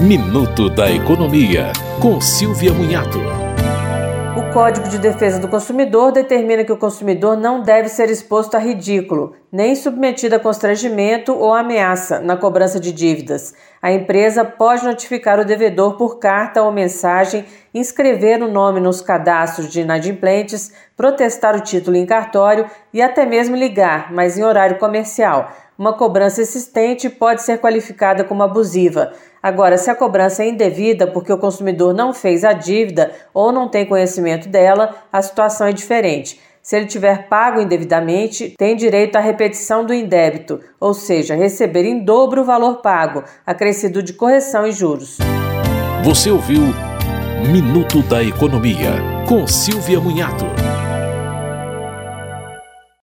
Minuto da Economia, com Silvia Munhato. O Código de Defesa do Consumidor determina que o consumidor não deve ser exposto a ridículo, nem submetido a constrangimento ou ameaça na cobrança de dívidas. A empresa pode notificar o devedor por carta ou mensagem, inscrever o nome nos cadastros de inadimplentes, protestar o título em cartório e até mesmo ligar, mas em horário comercial. Uma cobrança existente pode ser qualificada como abusiva. Agora, se a cobrança é indevida porque o consumidor não fez a dívida ou não tem conhecimento dela, a situação é diferente. Se ele tiver pago indevidamente, tem direito à repetição do indébito, ou seja, receber em dobro o valor pago, acrescido de correção e juros. Você ouviu Minuto da Economia, com Silvia Munhato.